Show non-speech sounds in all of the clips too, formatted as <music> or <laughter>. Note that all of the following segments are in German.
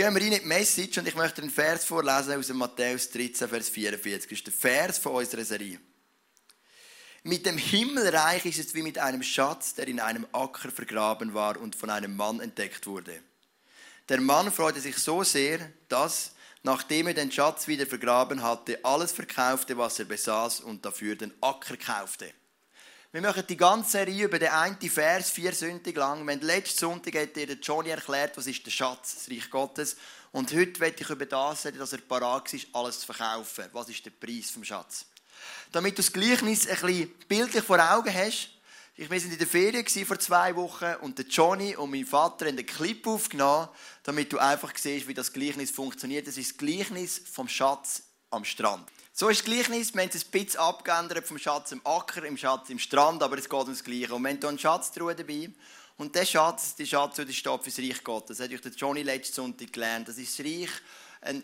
Gehen wir rein in die Message und ich möchte einen Vers vorlesen aus Matthäus 13, Vers 44. Das ist der Vers von unserer Serie. Mit dem Himmelreich ist es wie mit einem Schatz, der in einem Acker vergraben war und von einem Mann entdeckt wurde. Der Mann freute sich so sehr, dass, nachdem er den Schatz wieder vergraben hatte, alles verkaufte, was er besaß und dafür den Acker kaufte. Wir machen die ganze Serie über den einen Vers vier Sündig lang. Haben letzten Sonntag hat dir Johnny erklärt, was ist der Schatz, das Reich Gottes. Und heute werde ich über das reden, dass er parat ist, alles zu verkaufen. Was ist der Preis vom Schatz? Damit du das Gleichnis ein bisschen bildlich vor Augen hast. Ich, wir waren in der Ferien vor zwei Wochen und der Johnny und mein Vater haben einen Clip aufgenommen, damit du einfach siehst, wie das Gleichnis funktioniert. Das ist das Gleichnis vom Schatz am Strand. So ist das Gleichnis, wir haben es ein bisschen abgeändert vom Schatz im Acker, im Schatz im Strand, aber es geht ums Gleiche. Und wir haben hier einen Schatztruhe dabei. Und der Schatz, der Schatz, der steht für das Reich Gottes. Das hat euch der Johnny letzten Sonntag gelernt. Das ist das Reich,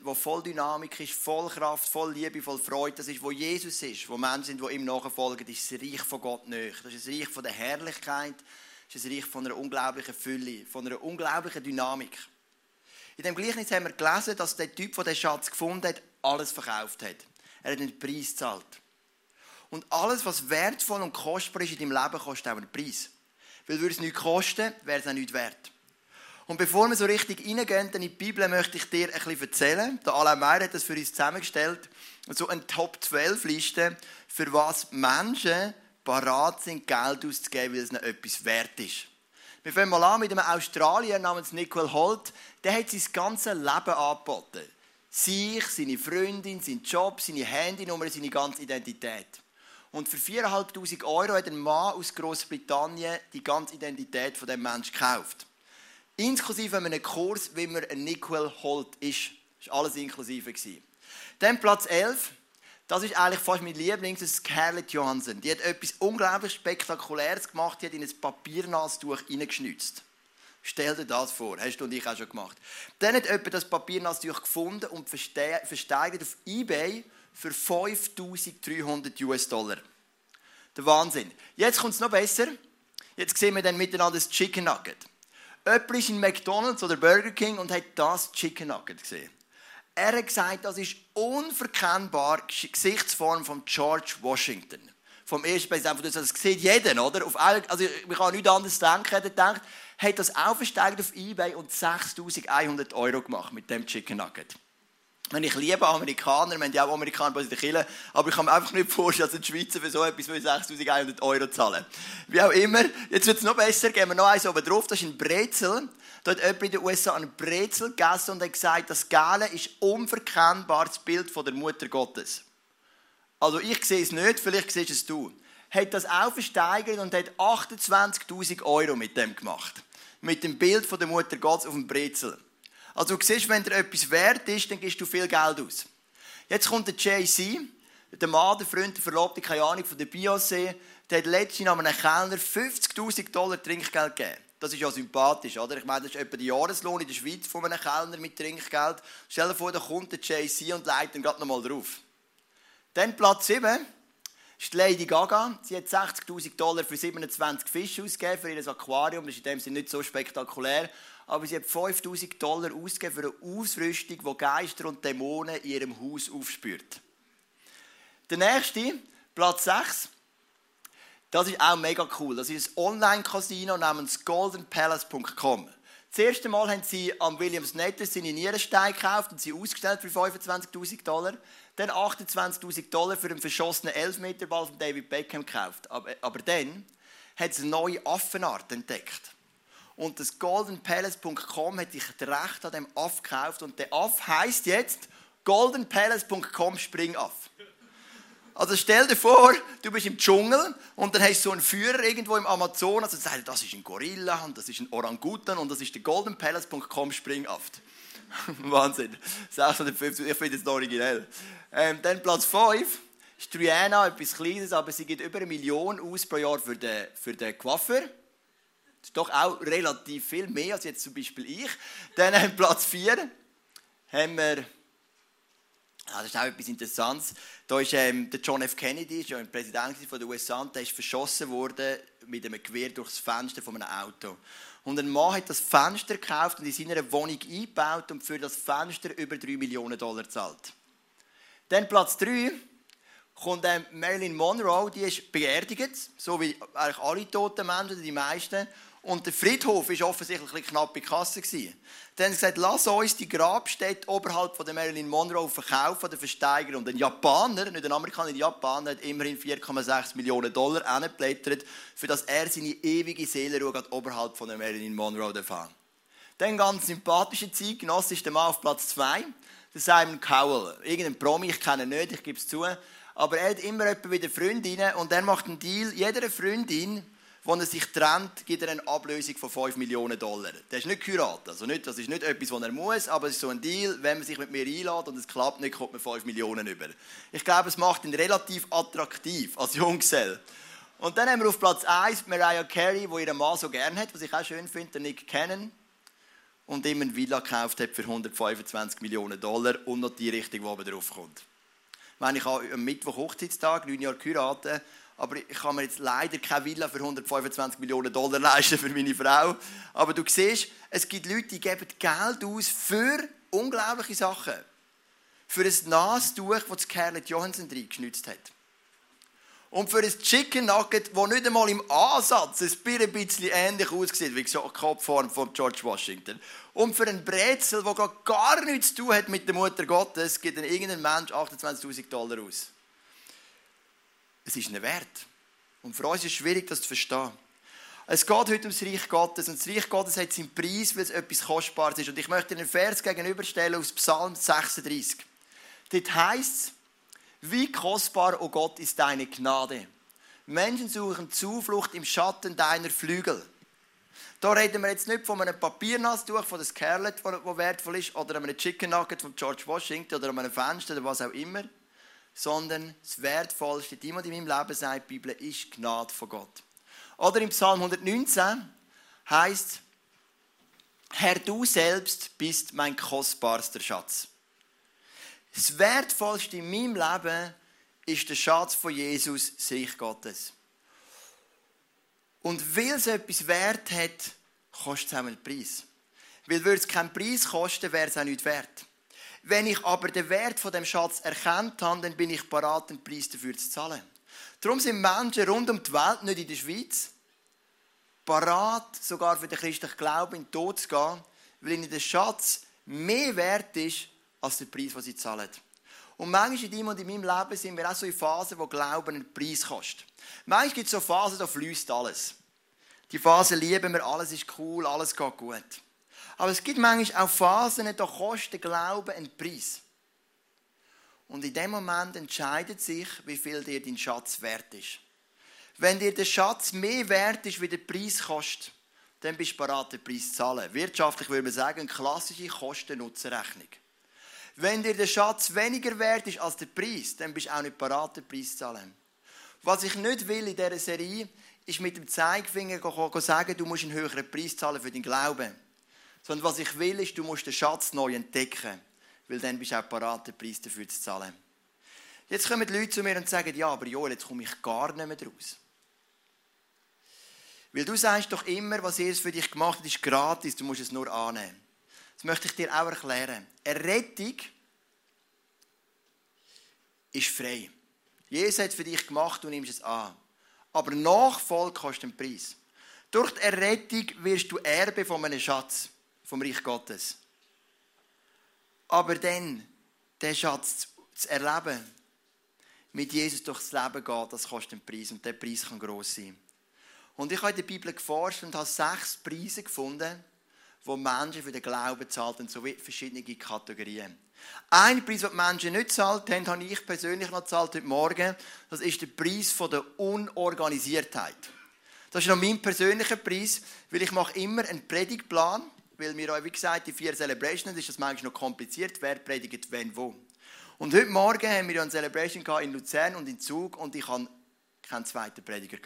wo voll Dynamik ist, voll Kraft, voll Liebe, voll Freude. Das ist, wo Jesus ist, wo Menschen sind, die ihm nachfolgen. Das ist das Reich von Gott nicht. Das ist das Reich von der Herrlichkeit. Das ist das Reich von einer unglaublichen Fülle, von einer unglaublichen Dynamik. In dem Gleichnis haben wir gelesen, dass der Typ, der den Schatz gefunden hat, alles verkauft hat. Er hat einen Preis gezahlt. Und alles, was wertvoll und kostbar ist in deinem Leben, kostet auch einen Preis. Weil würde es nichts kosten, wäre es auch nichts wert. Und bevor wir so richtig reingehen in die Bibel, möchte ich dir ein bisschen erzählen. Der Alain Meyer hat das für uns zusammengestellt. So eine Top-12-Liste, für was Menschen parat sind, Geld auszugeben, weil es ihnen etwas wert ist. Wir fangen mal an mit einem Australier namens Nicole Holt. Der hat sein ganzes Leben angeboten sich, seine Freundin, sein Job, seine Handynummer, seine ganze Identität. Und für 4'500 Euro hat ein Mann aus Großbritannien die ganze Identität von dem Menschen gekauft. Inklusive einem Kurs, wie man ein Nicole Holt ist. Das war alles inklusive. Dann Platz 11. Das ist eigentlich fast mein Liebling, das ist Scarlett Johansson. Die hat etwas unglaublich Spektakuläres gemacht. Die hat in ein Papiernasstuch reingeschnitzt. Stell dir das vor. Hast du und ich auch schon gemacht. Dann hat jemand das Papier natürlich gefunden und versteigert auf Ebay für 5300 US-Dollar. Der Wahnsinn. Jetzt kommt es noch besser. Jetzt sehen wir dann miteinander das Chicken Nugget. Jemand ist in McDonalds oder Burger King und hat das Chicken Nugget gesehen. Er hat gesagt, das ist unverkennbar Gesichtsform von George Washington. Vom ersten Präsidenten. Das sieht jeder, oder? Auf, also, ich kann nichts anderes denken. Er denkt, hat das auch auf Ebay und 6100 Euro gemacht mit dem Chicken Nugget. Und ich liebe Amerikaner, wir haben ja auch Amerikaner bei der Kirche, aber ich kann mir einfach nicht vorstellen, dass ein Schweizer für so etwas 6100 Euro zahlen. Wie auch immer, jetzt wird es noch besser, gehen wir noch eins oben drauf, das ist ein Brezel. Da hat jemand in den USA einen Brezel gegessen und hat gesagt, das Gale ist unverkennbar das Bild von der Mutter Gottes. Also ich sehe es nicht, vielleicht siehst es du. Hat das auch versteigert und hat 28'000 Euro mit dem gemacht mit dem Bild von der Mutter Gottes auf dem Brezel. Also du siehst, wenn dir etwas wert ist, dann gibst du viel Geld aus. Jetzt kommt der Jay-Z, der Mann, der Freund, der Verlobte, keine Ahnung, von der Beyoncé, der hat letztens an einem Kellner 50'000 Dollar Trinkgeld gegeben. Das ist ja sympathisch, oder? Ich meine, das ist etwa der Jahreslohn in der Schweiz von einem Kellner mit Trinkgeld. Stell dir vor, da kommt der Jay-Z und leitet dann gerade nochmal drauf. Dann Platz 7 ist Lady Gaga. Sie hat 60.000 Dollar für 27 Fische ausgegeben für ihr Aquarium. Das ist in dem Sinne nicht so spektakulär. Aber sie hat 5.000 Dollar ausgegeben für eine Ausrüstung, die Geister und Dämonen in ihrem Haus aufspürt. Der nächste, Platz 6. Das ist auch mega cool. Das ist ein Online-Casino namens goldenpalace.com. Das erste Mal haben sie am Williams Netter seine Nierenstein gekauft und sie ausgestellt für 25.000 Dollar dann 28.000 Dollar für einen verschossenen Elfmeterball von David Beckham gekauft. Aber, aber dann hat es eine neue Affenart entdeckt. Und das goldenpalace.com hat sich das Recht an dem Aff gekauft. Und der Aff heißt jetzt goldenpalace.com Springaff. Also stell dir vor, du bist im Dschungel und dann hast du so einen Führer irgendwo im Amazonas und sagst, das ist ein Gorilla und das ist ein Orangutan und das ist der goldenpalace.com Springaff. <laughs> Wahnsinn. 650, ich finde es originell. Ähm, dann Platz 5 ist Triana, etwas Kleines, aber sie gibt über eine Million aus pro Jahr für den, für den Coiffeur. Das ist doch auch relativ viel mehr als jetzt zum Beispiel ich. Dann ähm, Platz 4 haben wir, ah, das ist auch etwas Interessantes, da ist ähm, der John F. Kennedy, der Präsident von den USA, der ist verschossen worden mit einem Gewehr durchs Fenster von einem Auto. Und ein Mann hat das Fenster gekauft und in seiner Wohnung eingebaut und für das Fenster über 3 Millionen Dollar zahlt. Dann Platz 3 kommt Marilyn Monroe, die ist beerdigt, so wie eigentlich alle toten Menschen, die meisten. Und der Friedhof war offensichtlich ein knappe Kasse. Dann haben sie gesagt, lass uns die Grabstätte oberhalb von der Marilyn Monroe verkaufen oder versteigern. Und ein Japaner, nicht ein Amerikaner, ein Japaner, hat immerhin 4,6 Millionen Dollar angeblättert, für dass er seine ewige Seelenruhe oberhalb von der Marilyn Monroe erfahren Dann ganz sympathische Zeitgenosse ist der Mann auf Platz 2, der Simon Cowell. Irgendein Promi, ich kenne ihn nicht, ich gebe es zu. Aber er hat immer wieder Freundinnen und er macht einen Deal, jeder Freundin wenn er sich trennt, gibt er eine Ablösung von 5 Millionen Dollar. Das ist nicht geheiratet. Also nicht, das ist nicht etwas, was er muss, aber es ist so ein Deal, wenn man sich mit mir einlädt und es klappt nicht, kommt man 5 Millionen über. Ich glaube, es macht ihn relativ attraktiv als Junggesell. Und dann haben wir auf Platz 1 Mariah Carey, die ihren Mann so gerne hat, was ich auch schön finde, den Nick Cannon. Und ihm eine Villa gekauft hat für 125 Millionen Dollar und noch die Richtung, die oben drauf kommt. Wenn ich am Mittwoch Hochzeitstag, neun Jahre geheiratet aber ich kann mir jetzt leider keine Villa für 125 Millionen Dollar leisten für meine Frau. Aber du siehst, es gibt Leute, die geben Geld aus für unglaubliche Sachen. Für ein Nastuch, das Scarlett Johansson reingeschnitzt hat. Und für ein Chicken Nugget, das nicht einmal im Ansatz ein bisschen ähnlich aussieht wie die Kopfform von George Washington. Und für ein Brezel, das gar nichts zu tun hat mit der Mutter Gottes, gibt irgendein Mensch 28.000 Dollar aus. Es ist ein Wert. Und für uns ist es schwierig, das zu verstehen. Es geht heute ums Reich Gottes. Und das Reich Gottes hat seinen Preis, weil es etwas Kostbares ist. Und ich möchte einen Vers gegenüberstellen aus Psalm 36. Dort heißt es, wie kostbar, o oh Gott, ist deine Gnade. Menschen suchen Zuflucht im Schatten deiner Flügel. Da reden wir jetzt nicht von einem Papiernastuch von der Scarlett, das wertvoll ist, oder einem Chicken Nugget von George Washington, oder einem Fenster, oder was auch immer sondern das Wertvollste, die in meinem Leben sagt, die Bibel, ist Gnade von Gott. Oder im Psalm 119 heißt, Herr, du selbst bist mein kostbarster Schatz. Das Wertvollste in meinem Leben ist der Schatz von Jesus, das Reich Gottes. Und weil es etwas wert hat, kostet es auch einen Preis. Weil würde es keinen Preis kosten, wäre es auch nicht wert. Wenn ich aber den Wert von dem Schatz erkannt habe, dann bin ich bereit, den Preis dafür zu zahlen. Darum sind Menschen rund um die Welt, nicht in der Schweiz, bereit, sogar für den christlichen Glauben in den Tod zu gehen, weil ihnen der Schatz mehr wert ist, als der Preis, den sie zahlen. Und manchmal in deinem und in meinem Leben sind wir auch so in Phasen, wo Glauben einen Preis kostet. Manchmal gibt es so Phasen, da fließt alles. Die Phase lieben wir, alles ist cool, alles geht gut. Aber es gibt manchmal auch Phasen, da kostet Glauben einen Preis. Und in dem Moment entscheidet sich, wie viel dir dein Schatz wert ist. Wenn dir der Schatz mehr wert ist, wie der Preis kostet, dann bist du bereit, den Preis zu zahlen. Wirtschaftlich würde man sagen, eine klassische Kosten-Nutzen-Rechnung. Wenn dir der Schatz weniger wert ist als der Preis, dann bist du auch nicht bereit, den Preis zu zahlen. Was ich nicht will in dieser Serie, ist mit dem Zeigefinger sagen, du musst einen höheren Preis zahlen für deinen Glauben. Sondern was ich will, ist, du musst den Schatz neu entdecken. Weil dann bist du auch bereit, den Preis dafür zu zahlen. Jetzt kommen die Leute zu mir und sagen, ja, aber Joel, jetzt komme ich gar nicht mehr raus. Weil du sagst doch immer, was Jesus für dich gemacht hat, ist gratis, du musst es nur annehmen. Das möchte ich dir auch erklären. Eine Rettung ist frei. Jesus hat es für dich gemacht, du nimmst es an. Aber Nachfolge kostet einen Preis. Durch die Errettung wirst du Erbe von einem Schatz vom Reich Gottes. Aber dann, den Schatz zu erleben, mit Jesus durchs Leben geht, das kostet einen Preis und der Preis kann gross sein. Und ich habe in der Bibel geforscht und habe sechs Preise gefunden, wo Menschen für den Glauben zahlten, so wie verschiedene Kategorien. Ein Preis, den die Menschen nicht zahlt haben, habe ich persönlich noch gezahlt heute Morgen. Das ist der Preis der Unorganisiertheit. Das ist noch mein persönlicher Preis, weil ich mache immer einen Predigtplan weil wir, wie gesagt, die vier Celebrations, ist das manchmal noch kompliziert, wer predigt wenn wo. Und heute Morgen haben wir eine Celebration in Luzern und in Zug und ich hatte keinen zweiten Prediger.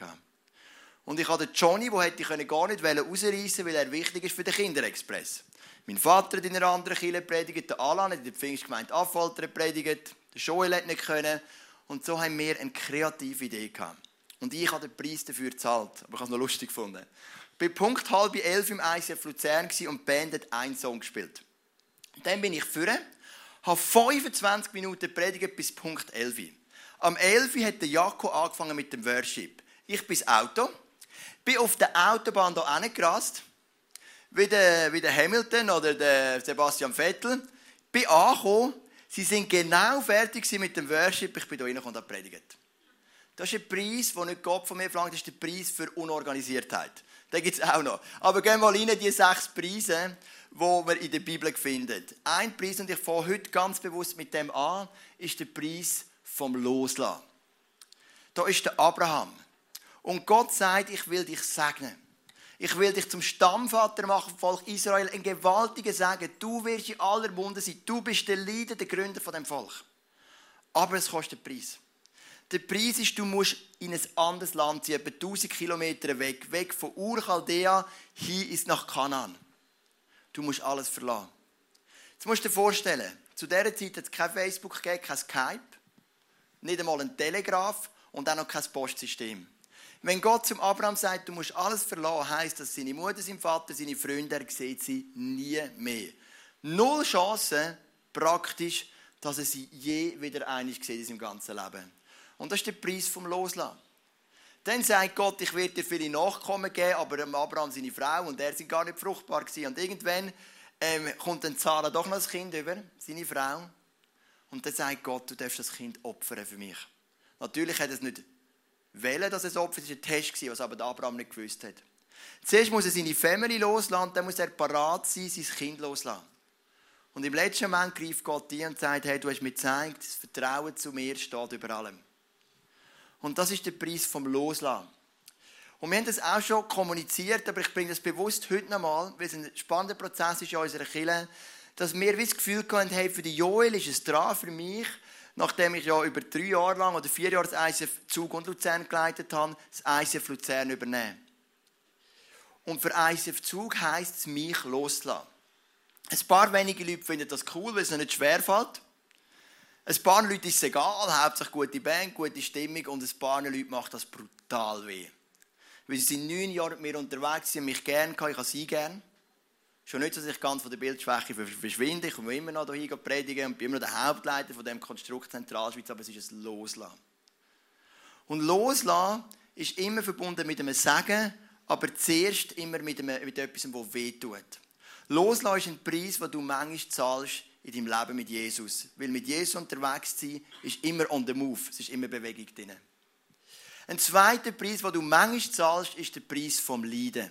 Und ich hatte Johnny, der hätte ich gar nicht rausreißen weil er wichtig ist für den Kinderexpress. Mein Vater hat in einer anderen Kirche predigt, der Alan hat in der Pfingstgemeinde Affoltern predigt, der Joel hat nicht können. Und so haben wir eine kreative Idee gehabt. Und ich habe den Preis dafür gezahlt, aber ich habe es noch lustig gefunden. Bei Punkt halb elf im ICF Luzern und die Band hat einen Song gespielt. Dann bin ich vorne, habe 25 Minuten predigt bis Punkt 11. Am 11 hat der Jakob angefangen mit dem Worship. Ich bin ins Auto, bin auf der Autobahn hier hingerast, wie der, wie der Hamilton oder der Sebastian Vettel. Bin angekommen, sie sind genau fertig mit dem Worship, ich bin hier reingekommen und predigt. Das ist ein Preis, den nicht Gott von mir verlangt, das ist der Preis für Unorganisiertheit. Den gibt es auch noch. Aber gehen wir mal rein, die sechs Preise, die wir in der Bibel finden. Ein Preis, und ich fange heute ganz bewusst mit dem an, ist der Preis vom Loslassen. Da ist der Abraham. Und Gott sagt, ich will dich segnen. Ich will dich zum Stammvater machen, Volk Israel, ein gewaltiger Segen. Du wirst in aller Munde sein. Du bist der Leader, der Gründer von dem Volk. Aber es kostet einen Preis. Der Preis ist, du musst in ein anderes Land ziehen, etwa 1000 Kilometer weg, weg von Ur Chaldea hin ist nach Kanaan. Du musst alles verlassen. Jetzt musst du dir vorstellen, zu dieser Zeit hat es kein Facebook gegeben, kein Skype, nicht einmal ein Telegraph und auch noch kein Postsystem. Wenn Gott zum Abraham sagt, du musst alles verlassen, heisst das, seine Mutter, sein Vater, seine Freunde, er sieht sie nie mehr. Null Chance, praktisch, dass er sie je wieder einig sieht in seinem ganzen Leben. Und das ist der Preis vom Loslassen. Dann sagt Gott, ich werde dir viele Nachkommen geben, aber Abraham seine Frau und er sind gar nicht fruchtbar gewesen. Und irgendwann ähm, kommt dann Sarah doch noch das Kind über, seine Frau. Und dann sagt Gott, du darfst das Kind opfern für mich. Natürlich hat er es nicht wählen, dass es opfert. Das war ein Test, was aber Abraham nicht gewusst hat. Zuerst muss er seine Family loslassen, dann muss er parat sein, sein Kind loslassen. Und im letzten Moment greift Gott ein und sagt, hey, du hast mir gezeigt, das Vertrauen zu mir steht über allem. Und das ist der Preis vom Loslassen. Und wir haben das auch schon kommuniziert, aber ich bringe das bewusst heute nochmal, weil es ein spannender Prozess ist in unserer Kirche, dass wir das Gefühl hatten, hey, für die Joel ist es dran, für mich, nachdem ich ja über drei Jahre lang oder vier Jahre das ICF Zug und Luzern geleitet habe, das ICF Luzern übernehmen. Und für ICF Zug heisst es, mich loszulassen. Ein paar wenige Leute finden das cool, weil es ihnen nicht schwerfällt. Ein paar Leuten ist es egal, hauptsächlich gute Band, gute Stimmung und ein paar Leute macht das brutal weh. Weil sie sind neun Jahre mit mir unterwegs, sie haben mich gerne gehabt, ich habe sie gerne. Schon nicht, dass ich ganz von der Bildschwäche verschwinde, ich komme immer noch hier predigen und bin immer noch der Hauptleiter von dem Konstrukt Zentralschweiz, aber es ist ein Loslassen. Und Loslassen ist immer verbunden mit einem Segen, aber zuerst immer mit, einem, mit etwas, das wehtut. Loslassen ist ein Preis, den du manchmal zahlst in deinem Leben mit Jesus. Weil mit Jesus unterwegs sein ist immer on the move. Es ist immer Bewegung drin. Ein zweiter Preis, den du manchmal zahlst, ist der Preis vom Leiden.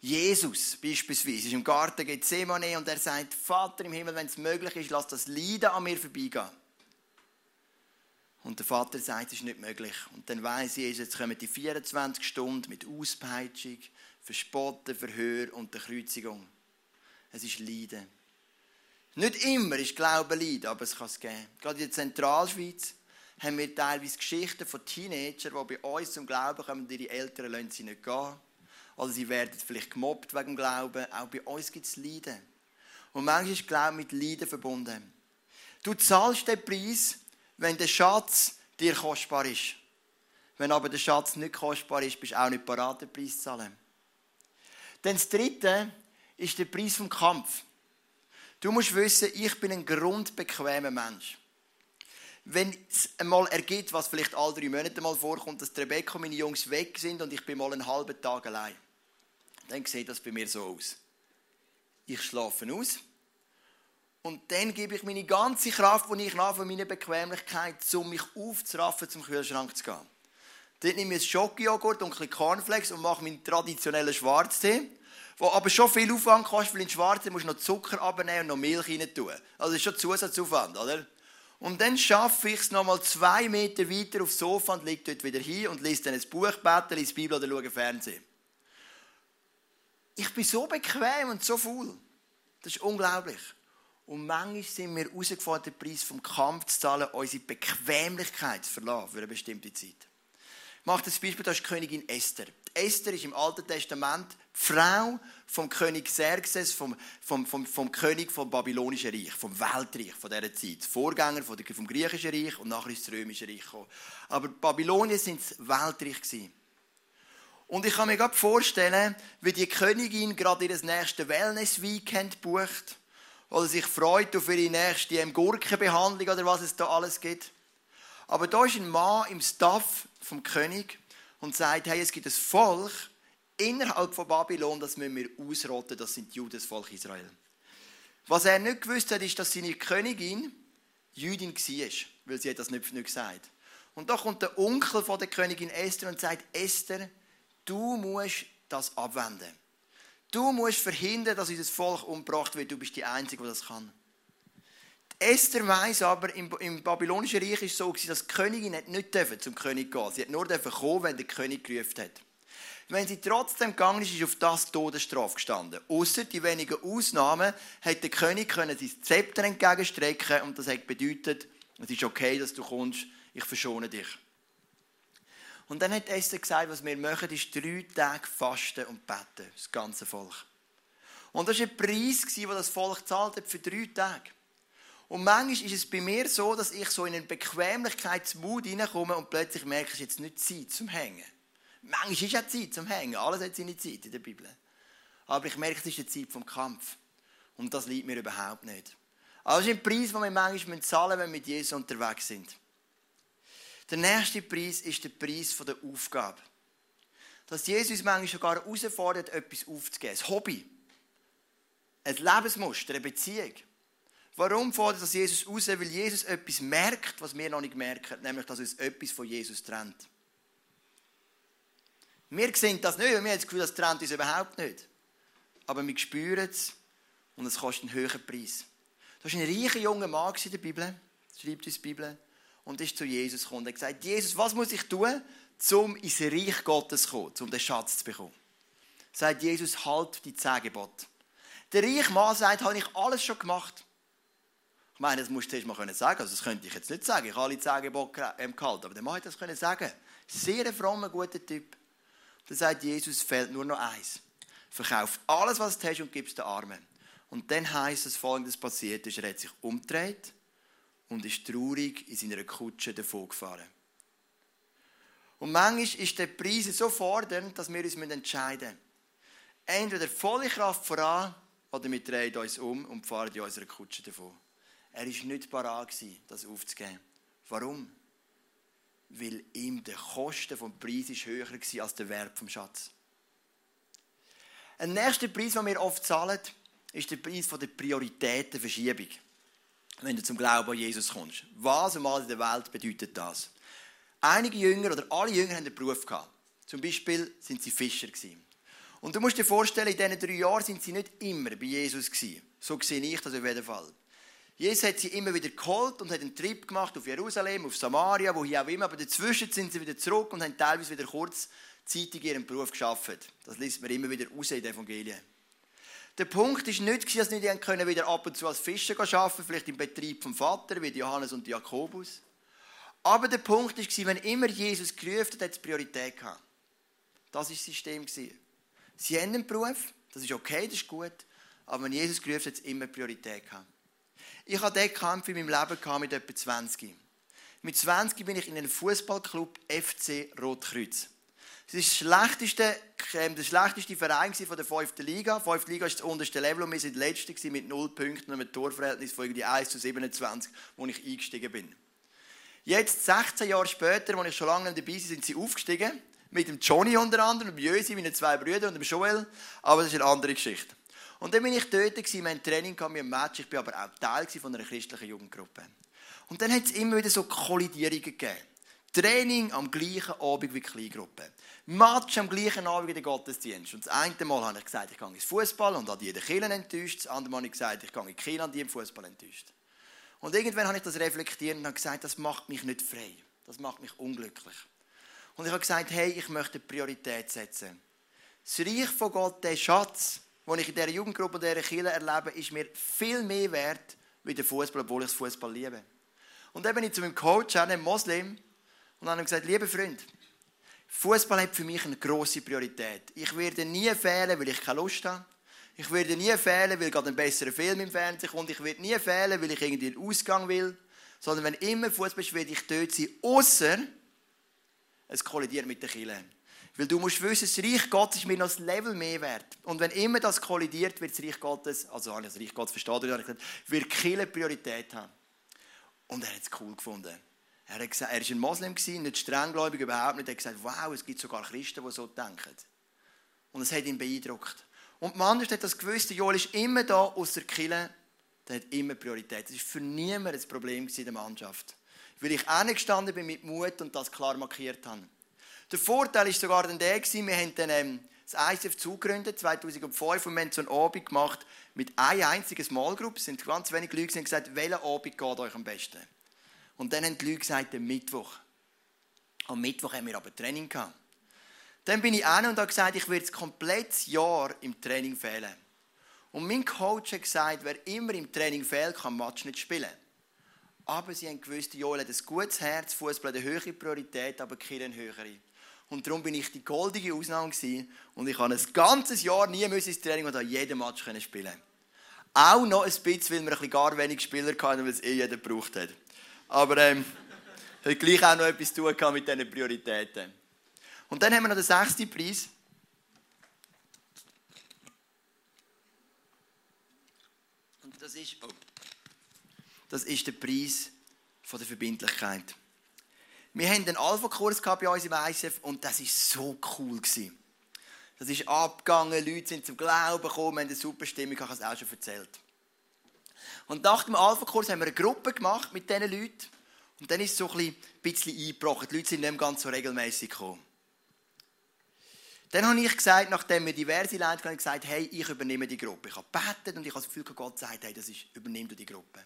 Jesus beispielsweise ist im Garten Gethsemane und er sagt, Vater im Himmel, wenn es möglich ist, lass das Leiden an mir vorbeigehen. Und der Vater sagt, es ist nicht möglich. Und dann weiß Jesus, jetzt kommen die 24 Stunden mit Auspeitschung, Verspotten, Verhör und der Kreuzigung. Es ist Leiden. Nicht immer ist Glaube Leid, aber es kann es geben. Gerade in der Zentralschweiz haben wir teilweise Geschichten von Teenagern, die bei uns zum Glauben kommen ihre Eltern lassen sie nicht gehen. Oder sie werden vielleicht gemobbt wegen dem Glauben. Auch bei uns gibt es Leiden. Und manchmal ist Glaube mit Leiden verbunden. Du zahlst den Preis, wenn der Schatz dir kostbar ist. Wenn aber der Schatz nicht kostbar ist, bist du auch nicht bereit, den Preis zu zahlen. Dann das Dritte ist der Preis vom Kampf. Du musst wissen, ich bin ein grundbequemer Mensch. Wenn es einmal ergibt, was vielleicht alle drei Monate mal vorkommt, dass Rebecca und meine Jungs weg sind und ich bin mal einen halben Tag allein, dann sieht das bei mir so aus. Ich schlafe aus und dann gebe ich meine ganze Kraft, die ich nach von meiner Bequemlichkeit, um mich aufzuraffen, zum Kühlschrank zu gehen. Dort nehme ich einen Schokojoghurt und ein bisschen Cornflakes und mache meinen traditionellen Schwarztee wo aber schon viel Aufwand kostet, weil in Schwarze musst du noch Zucker abnehmen und noch Milch rein tun. Also das ist schon Zusatzaufwand, oder? Und dann schaffe ich es nochmal zwei Meter weiter aufs Sofa und liege dort wieder hin und lese dann ein Buch, bete, lese Bibel oder schaue Fernsehen. Ich bin so bequem und so faul. Das ist unglaublich. Und manchmal sind wir herausgefordert, den Preis vom Kampf zu zahlen, unsere Bequemlichkeit zu verlassen für eine bestimmte Zeit. Mache das Beispiel, das ist Königin Esther. Esther ist im Alten Testament die Frau vom König Xerxes, vom, vom, vom, vom König vom Babylonischen Reich, vom Weltreich von dieser Zeit. Vorgänger vom Griechischen Reich und nachher ist das Römische Reich gekommen. Aber Babylonien sind das Weltreich gewesen. Und ich kann mir gerade vorstellen, wie die Königin gerade ihr nächstes Wellness-Weekend bucht oder sich freut auf ihre nächste Gurkenbehandlung oder was es da alles gibt. Aber da ist ein Mann im Staff vom König und sagt, hey, es gibt ein Volk innerhalb von Babylon, das müssen wir ausrotten, das sind Juden, das Volk Israel. Was er nicht gewusst hat, ist, dass seine Königin Jüdin war, weil sie hat das nicht, nicht gesagt. Und da kommt der Onkel von der Königin Esther und sagt, Esther, du musst das abwenden. Du musst verhindern, dass unser Volk umgebracht wird. Du bist die Einzige, die das kann. Esther weiss aber, im, im babylonischen Reich war es so, dass die Königin nicht zum König gehen Sie hat nur kommen, wenn der König gerufen hat. Wenn sie trotzdem gegangen ist, ist auf das Todesstrafe gestanden. Außer die wenigen Ausnahmen hat der König können sein Zepter entgegenstrecken und das hat bedeutet, es ist okay, dass du kommst, ich verschone dich. Und dann hat Esther gesagt, was wir machen, ist drei Tage fasten und beten, das ganze Volk. Und das war ein Preis, den das Volk zahlt hat für drei Tage. Und manchmal ist es bei mir so, dass ich so in einen Bequemlichkeitsmut hineinkomme und plötzlich merke, es ist jetzt nicht Zeit zum Hängen. Manchmal ist ja Zeit zum Hängen. Alles hat seine Zeit in der Bibel. Aber ich merke, es ist die Zeit vom Kampf. Und das liegt mir überhaupt nicht. Es ist ein Preis, den wir manchmal zahlen müssen, wenn wir mit Jesus unterwegs sind. Der nächste Preis ist der Preis der Aufgabe. Dass Jesus manchmal sogar herausfordert, etwas aufzugeben. Ein Hobby. Ein Lebensmuster, eine Beziehung. Warum fordert das Jesus raus? Weil Jesus etwas merkt, was wir noch nicht merken, nämlich, dass uns etwas von Jesus trennt. Wir sehen das nicht, weil wir haben das Gefühl, das trennt uns überhaupt nicht. Aber wir spüren es und es kostet einen höheren Preis. Da war ein reicher junger Mann in der Bibel, schreibt uns die Bibel, und ist zu Jesus gekommen und hat Jesus, was muss ich tun, um ins Reich Gottes zu kommen, um den Schatz zu bekommen? Sagt Jesus, halt die zehn Gebote. Der reiche Mann sagt, habe ich alles schon gemacht. Ich meine, das musst du erst mal sagen also das könnte ich jetzt nicht sagen, ich habe alle zehn Gebote gehalten, aber der Mann hat das können sagen. Sehr ein frommer, guter Typ. Dann sagt Jesus, es fehlt nur noch eins. Verkauf alles, was du hast und gib es den Armen. Und dann heisst es, folgendes passiert ist, er hat sich umgedreht und ist traurig in seiner Kutsche davon gefahren. Und manchmal ist der Preis so fordernd, dass wir uns entscheiden müssen. Entweder volle Kraft voran oder wir drehen uns um und fahren in unserer Kutsche davon. Er war nicht parat, das aufzugeben. Warum? weil ihm der Kosten vom Preis ist höher war als der Wert vom Schatz. Ein nächster Preis, den wir oft zahlen, ist der Preis der Prioritätenverschiebung. Wenn du zum Glauben an Jesus kommst. Was einmal in der Welt bedeutet das? Einige Jünger oder alle Jünger haben einen Beruf gehabt. Zum Beispiel sind sie Fischer gewesen. Und du musst dir vorstellen, in diesen drei Jahren sind sie nicht immer bei Jesus gewesen. So sehe ich das auf jeden Fall. Jesus hat sie immer wieder geholt und hat einen Trip gemacht auf Jerusalem, auf Samaria, wo hier auch immer. Aber dazwischen sind sie wieder zurück und haben teilweise wieder kurzzeitig ihren Beruf geschafft. Das liest man immer wieder raus in den Evangelien. Der Punkt ist nicht, dass sie nicht können wieder ab und zu als Fischer arbeiten vielleicht im Betrieb vom Vater, wie Johannes und Jakobus. Aber der Punkt war, wenn immer Jesus gerufen hat, hat es Priorität gehabt. Das war das System. Sie haben einen Beruf, das ist okay, das ist gut, aber wenn Jesus gerufen hat, hat es immer Priorität gehabt. Ich hatte diesen Kampf in meinem Leben mit etwa 20. Mit 20 bin ich in einem Fußballclub FC Rotkreuz. Das ist der schlechteste, ähm, der schlechteste Verein von der 5. Liga. Die 5. Liga ist das unterste Level und wir sind Letzte mit 0 Punkten und einem Torverhältnis von irgendwie 1 zu 27, wo ich eingestiegen bin. Jetzt, 16 Jahre später, als ich schon lange dabei bin, sind sie aufgestiegen. Mit dem Johnny unter anderem, dem Jösi, meinen zwei Brüdern und dem Joel. Aber das ist eine andere Geschichte. Und dann bin ich dort, wir hatten Training, wir ein Match, ich war aber auch Teil von einer christlichen Jugendgruppe. Und dann hat es immer wieder so Kollidierungen gegeben. Training am gleichen Abend wie Kleingruppe. Match am gleichen Abend wie der Gottesdienst. Und das eine Mal habe ich gesagt, ich gehe ins Fußball und habe jeden Killen enttäuscht. Das andere Mal habe ich gesagt, ich gehe in Kiel und die im Fußball enttäuscht. Und irgendwann habe ich das reflektiert und habe gesagt, das macht mich nicht frei. Das macht mich unglücklich. Und ich habe gesagt, hey, ich möchte Priorität setzen. Das Reich von Gott, der Schatz, was ich in dieser Jugendgruppe, in dieser Kirche erlebe, ist mir viel mehr wert wie der Fußball, obwohl ich Fußball liebe. Und dann bin ich zu meinem Coach, einem Moslem, und habe ihm gesagt, lieber Freund, Fußball hat für mich eine grosse Priorität. Ich werde nie fehlen, weil ich keine Lust habe. Ich werde nie fehlen, weil gerade ein besserer Film im Fernsehen kommt. Ich werde nie fehlen, weil ich irgendwie einen Ausgang will. Sondern wenn immer Fußball ist, werde ich dort sein, außer es kollidiert mit der Kille. Weil du musst wissen, das Reich Gottes ist mir noch ein Level mehr wert. Und wenn immer das kollidiert, wird das Reich Gottes, also habe ich das Reich Gottes verstanden, wird Kille Priorität haben. Und er hat es cool gefunden. Er, hat gesagt, er war ein Moslem, nicht strenggläubig, überhaupt nicht. Er hat gesagt, wow, es gibt sogar Christen, die so denken. Und es hat ihn beeindruckt. Und man hat das gewusst, Joel ist immer da aus der Kille, der hat immer Priorität. Das war für niemanden ein Problem in der Mannschaft. Weil ich gestanden bin mit Mut und das klar markiert habe. Der Vorteil war sogar dann der, wir haben dann ähm, das ICF zugegründet, 2005, und wir haben so einen Abend gemacht mit einer einzigen Small. Es sind ganz wenige Leute, die haben gesagt, welcher Abend geht euch am besten? Und dann haben die Leute gesagt, der Mittwoch. Am Mittwoch haben wir aber Training gehabt. Dann bin ich hin und habe gesagt, ich werde das komplette Jahr im Training fehlen. Und mein Coach hat gesagt, wer immer im Training fehlt, kann Match nicht spielen. Aber sie haben gewusst, Joel hat ein gutes Herz, Fußball eine höhere Priorität, aber keine höhere. Und darum bin ich die goldige Ausnahme gewesen. Und ich habe ein ganzes Jahr nie ins Training und jeden Match spielen Auch noch ein bisschen, weil wir ein gar wenig Spieler hatten, weil es eh jeder gebraucht hat. Aber ähm, hat gleich auch noch etwas zu tun mit diesen Prioritäten. Und dann haben wir noch den sechsten Preis. Und das ist, oh, das ist der Preis von der Verbindlichkeit. Wir haben einen Alpha-Kurs bei uns im ICF und das war so cool. Das ist abgegangen, Leute sind zum Glauben gekommen, wir haben eine super Stimmung, ich habe es auch schon erzählt. Und nach dem Alpha-Kurs haben wir eine Gruppe gemacht mit diesen Leuten und dann ist es so ein bisschen eingebrochen. Die Leute sind nicht ganz so regelmäßig gekommen. Dann habe ich gesagt, nachdem wir diverse Leute haben, gesagt, hey, ich übernehme die Gruppe. Ich habe gebetet und ich habe das Gefühl, Gott sagt, hey, das ist, übernimm du die Gruppe.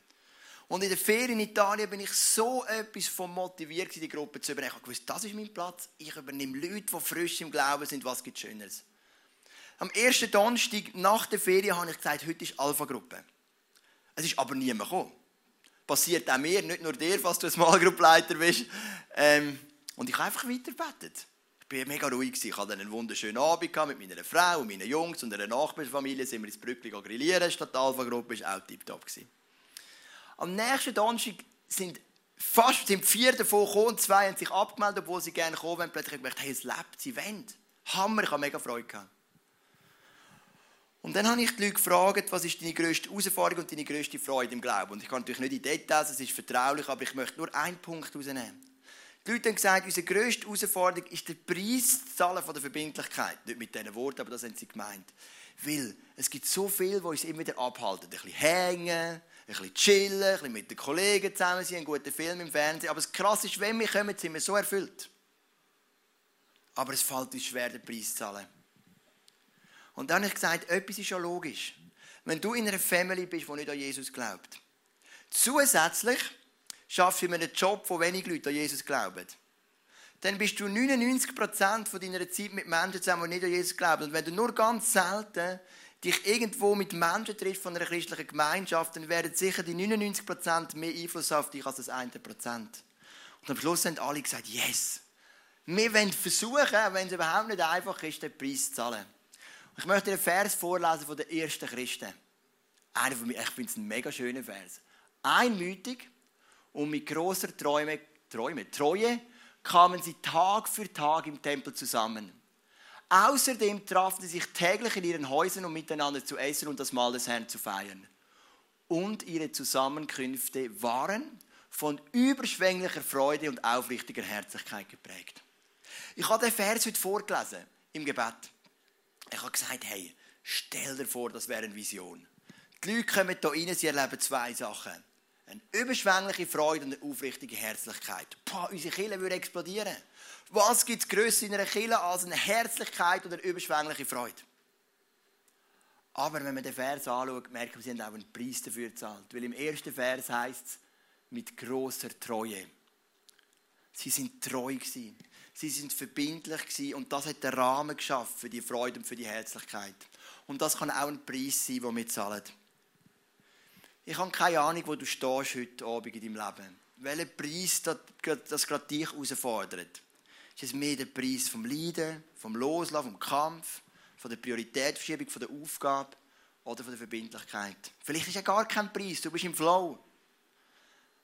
Und in der Ferien in Italien bin ich so etwas von motiviert, die Gruppe zu übernehmen. Ich gewusst, das ist mein Platz. Ich übernehme Leute, die frisch im Glauben sind. Was gibt Schöneres? Am ersten Donnerstag nach der Ferien habe ich gesagt, heute ist Alpha-Gruppe. Es ist aber niemand gekommen. Passiert auch mir, nicht nur dir, falls du ein Small-Group-Leiter bist. Ähm, und ich habe einfach weiter gebetet war mega ruhig. Ich hatte einen wunderschönen Abend mit meiner Frau und meinen Jungs und einer Nachbarsfamilie. Sind wir ins Brückli grillieren. Statt Alpha-Gruppe war auch tiptop. Am nächsten Donnerstag sind fast sind vier davon gekommen, zwei haben sich abgemeldet, obwohl sie gerne kommen wollen. Plötzlich habe ich gedacht, hey, es lebt, sie wollen. Hammer, ich habe mega Freude gehabt. Und dann habe ich die Leute gefragt, was ist deine grösste Herausforderung und deine grösste Freude im Glauben? Und ich kann natürlich nicht in Details, es ist vertraulich, aber ich möchte nur einen Punkt herausnehmen. Die Leute haben gesagt, unsere grösste Herausforderung ist der Preis zu zahlen von der Verbindlichkeit. Nicht mit diesen Worten, aber das haben sie gemeint. Weil es gibt so viel, was uns immer wieder abhalten. Ein bisschen hängen, bisschen chillen, ein bisschen mit den Kollegen zusammen sein, einen guten Film im Fernsehen. Aber das Krasse ist, wenn wir kommen, sind wir so erfüllt. Aber es fällt uns schwer, den Preis zu zahlen. Und dann habe ich gesagt, etwas ist ja logisch. Wenn du in einer Family bist, die nicht an Jesus glaubt. Zusätzlich schaffst du in einem Job, wo wenig Leute an Jesus glauben, dann bist du 99% von deiner Zeit mit Menschen zusammen, die nicht an Jesus glauben. Und wenn du nur ganz selten dich irgendwo mit Menschen triffst von einer christlichen Gemeinschaft, dann werden sicher die 99% mehr Einfluss auf dich als das 1%. Und am Schluss haben alle gesagt, yes. Wir wollen versuchen, wenn es überhaupt nicht einfach ist, den Preis zu zahlen. Und ich möchte einen Vers vorlesen von den ersten Christen. Einer von mir, ich finde es ein mega schöner Vers. Einmütig und mit großer Träume, Träume, Treue kamen sie Tag für Tag im Tempel zusammen. Außerdem trafen sie sich täglich in ihren Häusern, um miteinander zu essen und das Mahl des Herrn zu feiern. Und ihre Zusammenkünfte waren von überschwänglicher Freude und aufrichtiger Herzlichkeit geprägt. Ich habe den Vers heute vorgelesen im Gebet. Ich habe gesagt, hey, stell dir vor, das wäre eine Vision. Die Leute kommen hier rein, sie erleben zwei Sachen. Eine überschwängliche Freude und eine aufrichtige Herzlichkeit. Boah, unsere Kille würde explodieren. Was gibt es grösser in einer Kille als eine Herzlichkeit oder eine überschwängliche Freude? Aber wenn man den Vers anschaut, merkt man, sie haben auch einen Preis dafür gezahlt. Weil im ersten Vers heißt es, mit großer Treue. Sie sind treu gewesen. Sie sind verbindlich gewesen. Und das hat den Rahmen geschaffen für die Freude und für die Herzlichkeit. Und das kann auch ein Preis sein, den wir zahlen. Ich habe keine Ahnung, wo du stehst heute Abend in deinem Leben. Welcher Preis das gerade dich herausfordert. Ist es mehr der Preis vom Leiden, vom Loslassen, vom Kampf, von der Prioritätsverschiebung, von der Aufgabe oder von der Verbindlichkeit? Vielleicht ist ja gar kein Preis, du bist im Flow.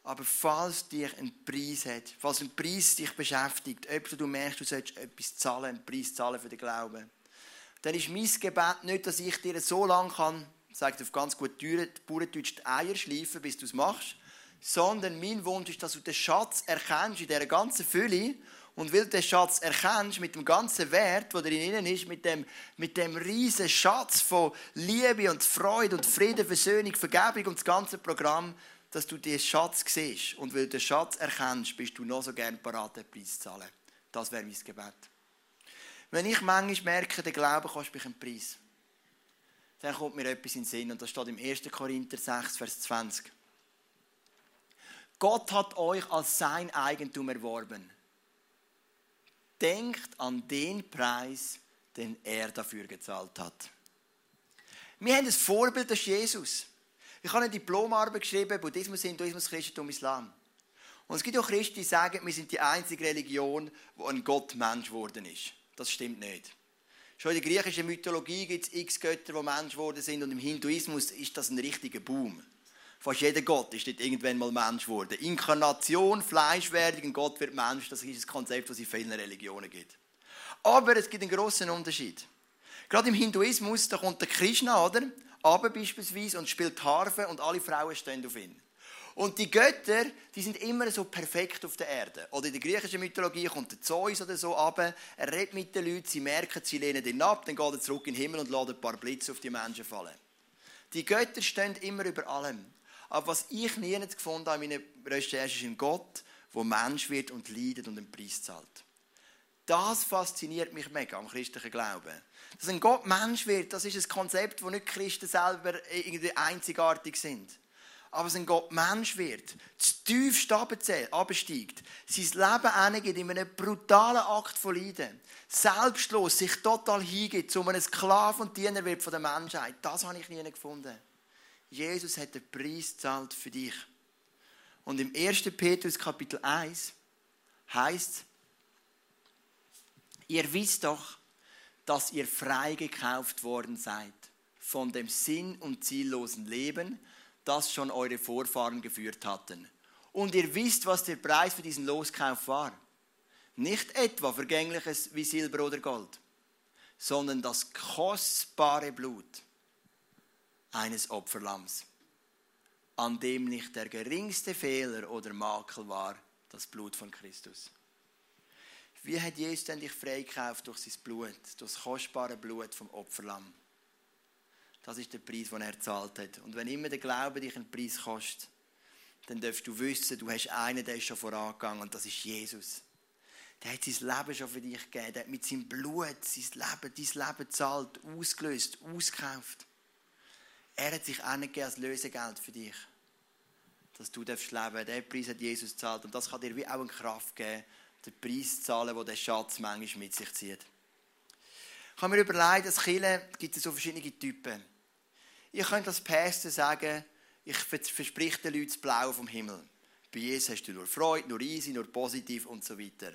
Aber falls dich ein Preis hat, falls ein Preis dich beschäftigt, ob du merkst, du sollst etwas zahlen, einen Preis zahlen für den Glauben, dann ist mein Gebet nicht, dass ich dir so lange kann, sagt auf ganz gut Bauerndeutsch, die Eier schleifen, bis du es machst, sondern mein Wunsch ist, dass du den Schatz erkennst in dieser ganzen Fülle und weil du den Schatz erkennst mit dem ganzen Wert, der darin ist, mit dem, mit dem riesen Schatz von Liebe und Freude und Frieden, Versöhnung, Vergebung und das ganze Programm, dass du diesen Schatz siehst. Und weil du den Schatz erkennst, bist du noch so gerne bereit, den Preis zu zahlen. Das wäre mein Gebet. Wenn ich manchmal merke, der Glaube kostet mich einen Preis, dann kommt mir etwas in den Sinn. Und das steht im 1. Korinther 6, Vers 20. Gott hat euch als sein Eigentum erworben. Denkt an den Preis, den er dafür gezahlt hat. Wir haben ein Vorbild, das ist Jesus. Ich habe eine Diplomarbeit geschrieben, Buddhismus, Hinduismus, Christentum, Islam. Und es gibt auch Christen, die sagen, wir sind die einzige Religion, wo ein Gott Mensch geworden ist. Das stimmt nicht. Schon in der griechischen Mythologie gibt es x Götter, die Mensch geworden sind und im Hinduismus ist das ein richtiger Boom. Fast jeder Gott ist nicht irgendwann mal Mensch geworden. Inkarnation, Fleischwerdung, Gott wird Mensch, das ist ein Konzept, das es in vielen Religionen gibt. Aber es gibt einen großen Unterschied. Gerade im Hinduismus, da kommt der Krishna, oder? Aber beispielsweise und spielt Harfe und alle Frauen stehen auf ihn. Und die Götter, die sind immer so perfekt auf der Erde. Oder in der griechischen Mythologie kommt der Zeus oder so ab, er redet mit den Leuten, sie merken, sie lehnen ihn ab, dann geht er zurück in den Himmel und lässt ein paar Blitze auf die Menschen fallen. Die Götter stehen immer über allem. Aber was ich nie gefunden habe in meiner Recherche, ist ein Gott, der Mensch wird und leidet und einen Preis zahlt. Das fasziniert mich mega am christlichen Glauben. Dass ein Gott Mensch wird, das ist ein Konzept, wo nicht Christen selber irgendwie einzigartig sind aber sein Gott Mensch wird, zu tief absteigt, sein Leben eingeht in einem brutalen Akt von Leiden, selbstlos sich total hingibt, zu einem Sklaven und Diener wird von der Menschheit, das habe ich nie gefunden. Jesus hat den Preis gezahlt für dich. Und im 1. Petrus Kapitel 1 heißt ihr wisst doch, dass ihr freigekauft worden seid von dem sinn- und ziellosen Leben, das schon eure Vorfahren geführt hatten. Und ihr wisst, was der Preis für diesen Loskauf war. Nicht etwa vergängliches wie Silber oder Gold, sondern das kostbare Blut eines Opferlamms, an dem nicht der geringste Fehler oder Makel war, das Blut von Christus. Wie hat Jesus denn dich freikauft durch sein Blut, durch das kostbare Blut vom Opferlamm? Das ist der Preis, den er zahlt hat. Und wenn immer der Glaube dich einen Preis kostet, dann darfst du wissen, du hast einen, der ist schon vorangegangen und das ist Jesus. Der hat sein Leben schon für dich gegeben. Der hat mit seinem Blut sein Leben, dein Leben zahlt, ausgelöst, ausgekauft. Er hat sich angegeben als Lösegeld für dich. Dass du leben darfst. Der Preis hat Jesus gezahlt. Und das kann dir wie auch eine Kraft geben, den Preis zu zahlen, den der Schatz manchmal mit sich zieht. Ich habe mir überlegt, als Kille gibt es so verschiedene Typen. Ihr könnt als Pastor sagen, ich verspreche den Leuten das Blau vom Himmel. Bei Jesus hast du nur Freude, nur easy, nur positiv und so weiter.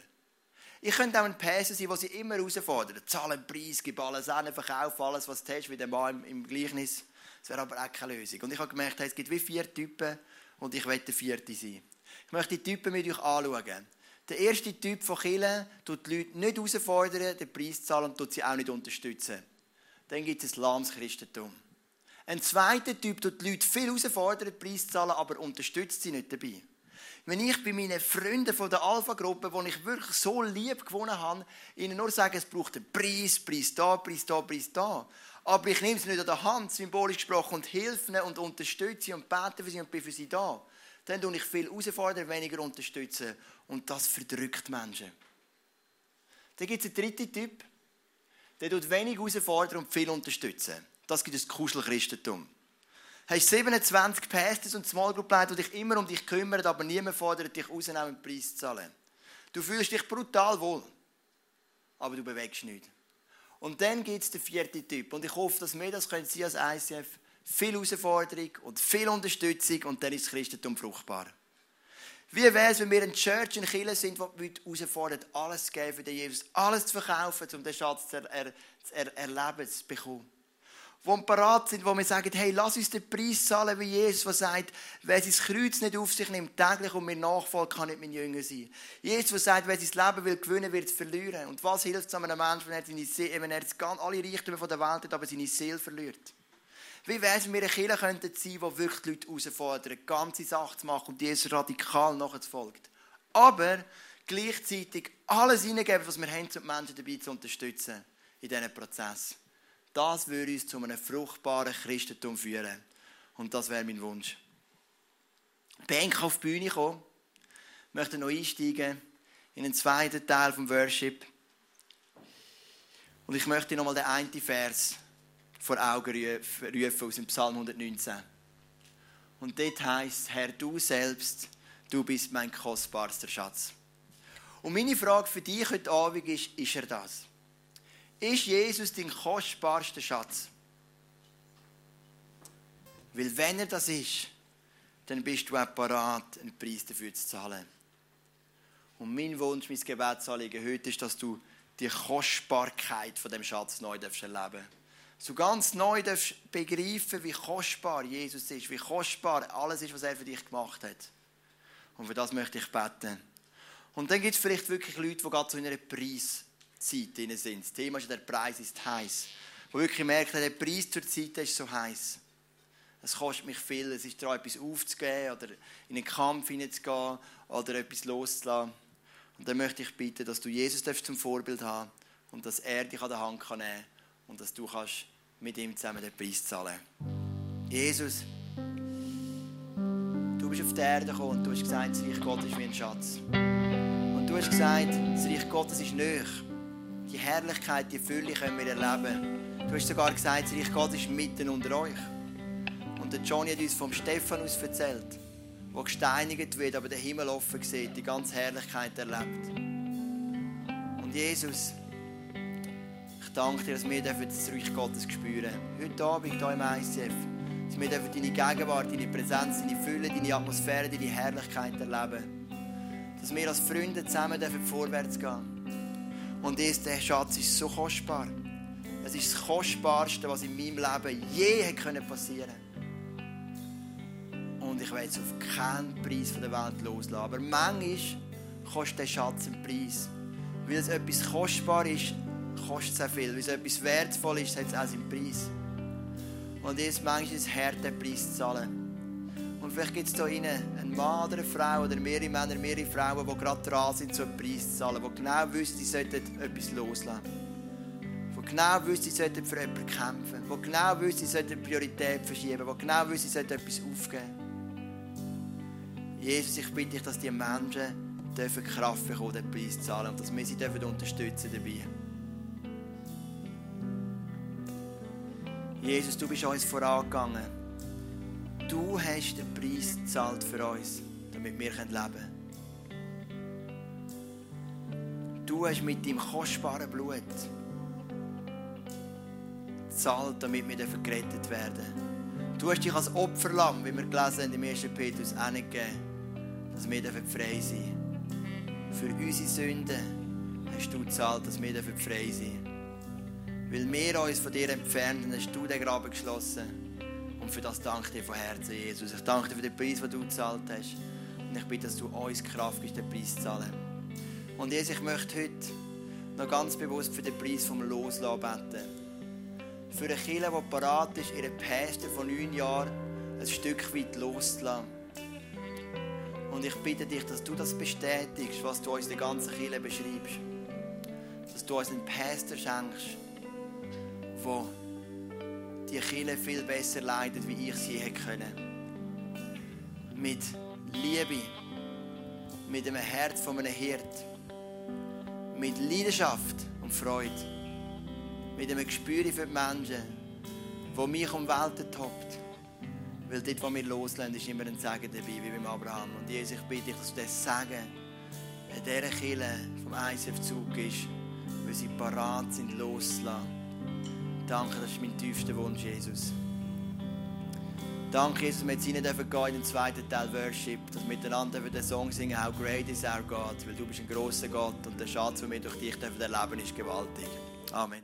Ich könnte auch ein Pastor sein, der sie immer herausfordert. Zahlen Preis, gib alles an, verkauf alles, was du hast, wie der Mann im Gleichnis. Das wäre aber auch keine Lösung. Und ich habe gemerkt, es gibt wie vier Typen und ich möchte der vierte sein. Ich möchte die Typen mit euch anschauen. Der erste Typ von Killen tut die Leute nicht herausfordern, den Preis zu zahlen und tut sie auch nicht unterstützen. Dann gibt es ein lahmes Christentum. Ein zweiter Typ tut die Leute viel herausfordern, Preis zu zahlen, aber unterstützt sie nicht dabei. Wenn ich bei meinen Freunden von der Alpha-Gruppe, die ich wirklich so lieb gewonnen habe, ihnen nur sage, es braucht einen Preis, Preis da, Preis da, Preis da. Aber ich nehme sie nicht an der Hand, symbolisch gesprochen, und helfe ihnen und unterstütze sie und bete für sie und bin für sie da. Dann tue ich viel herausfordern, weniger unterstützen. Und das verdrückt Menschen. Dann gibt es einen dritten Typ, der tut wenig herausfordern und viel unterstützen. Das gibt es Kuschelchristentum. Du hast 27 Pastors und Small Group Leiter, die dich immer um dich kümmern, aber niemand fordert dich raus, einen Preis zu zahlen. Du fühlst dich brutal wohl, aber du bewegst nichts. Und dann gibt es den vierten Typ. Und ich hoffe, dass wir das können Sie als ICF viel Herausforderung und viel Unterstützung und dann ist das Christentum fruchtbar. Wie wäre es, wenn wir ein Church in Chile sind, wo die herausfordert, alles zu geben für den Jesus, alles zu verkaufen, um den Schatz zu, er, zu er, erleben, zu bekommen. Die parat sind, wo wir sagen, hey, lass uns den Preis zahlen wie Jesus, der sagt, wer sein Kreuz nicht auf sich nimmt, täglich und mir nachfolgt, kann nicht mein Jünger sein. Jesus, der sagt, wer sein Leben will gewinnen, wird es verlieren. Und was hilft es einem Menschen, wenn er, seine Seele, wenn er alle Reichtümer der Welt hat, aber seine Seele verliert? Wie wäre es, wenn wir eine Kirche könnten sein, die wirklich die Leute herausfordern, ganze Sachen zu machen und Jesus radikal nachzufolgt. Aber gleichzeitig alles hineingeben, was wir haben, um die Menschen dabei zu unterstützen in diesem Prozess. Das würde uns zu einem fruchtbaren Christentum führen. Und das wäre mein Wunsch. Bank auf die Bühne kommen. Ich möchte noch einsteigen in den zweiten Teil vom Worship. Und ich möchte nochmal den einen Vers vor Augen rufen aus dem Psalm 119. Und dort heißt Herr, du selbst, du bist mein kostbarster Schatz. Und meine Frage für dich heute Abend ist, ist er das? Ist Jesus dein kostbarster Schatz? Weil wenn er das ist, dann bist du auch bereit, einen Preis dafür zu zahlen. Und mein Wunsch, mein Gebetsanliegen heute ist, dass du die Kostbarkeit von dem Schatz neu erleben darfst. So ganz neu darfst begreifen, wie kostbar Jesus ist, wie kostbar alles ist, was er für dich gemacht hat. Und für das möchte ich beten. Und dann gibt es vielleicht wirklich Leute, die gerade so in einer Preiszeit drin sind. Das Thema ist, der Preis ist heiß. Wo wirklich merkt, der Preis zur Zeit ist so heiß. Es kostet mich viel, es ist daran, etwas aufzugeben oder in einen Kampf hineinzugehen oder etwas loszulassen. Und dann möchte ich bitten, dass du Jesus zum Vorbild haben und dass er dich an der Hand kann nehmen und dass du kannst mit ihm zusammen den Preis zahlen Jesus, du bist auf die Erde gekommen und du hast gesagt, das Reich Gottes ist wie ein Schatz. Du hast gesagt, das Reich Gottes ist näher. Die Herrlichkeit, die Fülle können wir erleben. Du hast sogar gesagt, das Reich Gottes ist mitten unter euch. Und der Johnny hat uns vom Stephanus erzählt, der gesteinigt wird, aber den Himmel offen sieht, die ganze Herrlichkeit erlebt. Und Jesus, ich danke dir, dass wir das Reich Gottes spüren Heute Abend hier im ICF. Dass wir deine Gegenwart, deine Präsenz, deine Fülle, deine Atmosphäre, deine Herrlichkeit erleben dass wir als Freunde zusammen vorwärts gehen Und der Schatz ist so kostbar. Es ist das Kostbarste, was in meinem Leben je passieren konnte. Und ich will jetzt auf keinen Preis der Welt loslassen. Aber manchmal kostet der Schatz einen Preis. Weil es etwas kostbar ist, kostet es auch viel. Weil es etwas wertvoll ist, hat es auch seinen Preis. Und manchmal ist es hart, den Preis zu zahlen. Und vielleicht gibt es hier innen einen Mann oder eine Frau oder mehrere Männer, mehrere Frauen, die gerade dran sind, so einen Preis zu zahlen, die genau wissen, sie sollten etwas loslassen. Die genau wissen, sie sollten für jemanden kämpfen. Die genau wissen, sie sollten Priorität verschieben. Die genau wissen, sie sollten etwas aufgeben. Jesus, ich bitte dich, dass die Menschen dürfen Kraft bekommen, den Preis zu zahlen und dass wir sie dürfen unterstützen dabei. Jesus, du bist uns vorangegangen Du hast den Preis gezahlt für uns, damit wir leben können. Du hast mit deinem kostbaren Blut gezahlt, damit wir gerettet werden. Du hast dich als Opferlamm, wie wir gelesen haben im 1. Petrus, angegeben, dass wir frei dürfen. Für unsere Sünden hast du gezahlt, dass wir frei dürfen. Weil wir uns von dir entfernen, hast du den Graben geschlossen und für das danke ich dir von Herzen, Jesus. Ich danke dir für den Preis, den du gezahlt hast. Und ich bitte, dass du uns Kraft gibst, den Preis zu zahlen. Und Jesus, ich möchte heute noch ganz bewusst für den Preis vom Loslassen beten. Für eine Kirche, die parat ist, ihren Pastor von neun Jahren ein Stück weit loszulassen. Und ich bitte dich, dass du das bestätigst, was du uns der ganzen Kirche beschreibst. Dass du uns einen Pastor schenkst, der die Kirche viel besser leidet, wie ich sie hätte können. Mit Liebe, mit einem Herz von einem Hirt, mit Leidenschaft und Freude, mit einem Gespür für die Menschen, wo mich um Welten toppt. Weil dort, wo wir loslassen, ist immer ein Segen dabei, wie beim Abraham. Und Jesus, ich bitte dich, dass du das Segen in dieser Kirche vom ICF Zug ist, weil sie parat sind, loszulassen Danke, das ist mein tiefster Wunsch, Jesus. Danke, Jesus, dass wir jetzt gehen in den zweiten Teil Worship, dass wir miteinander den Song singen, How great is our God, weil du bist ein grosser Gott und der Schatz, den wir durch dich erleben dürfen, ist gewaltig. Amen.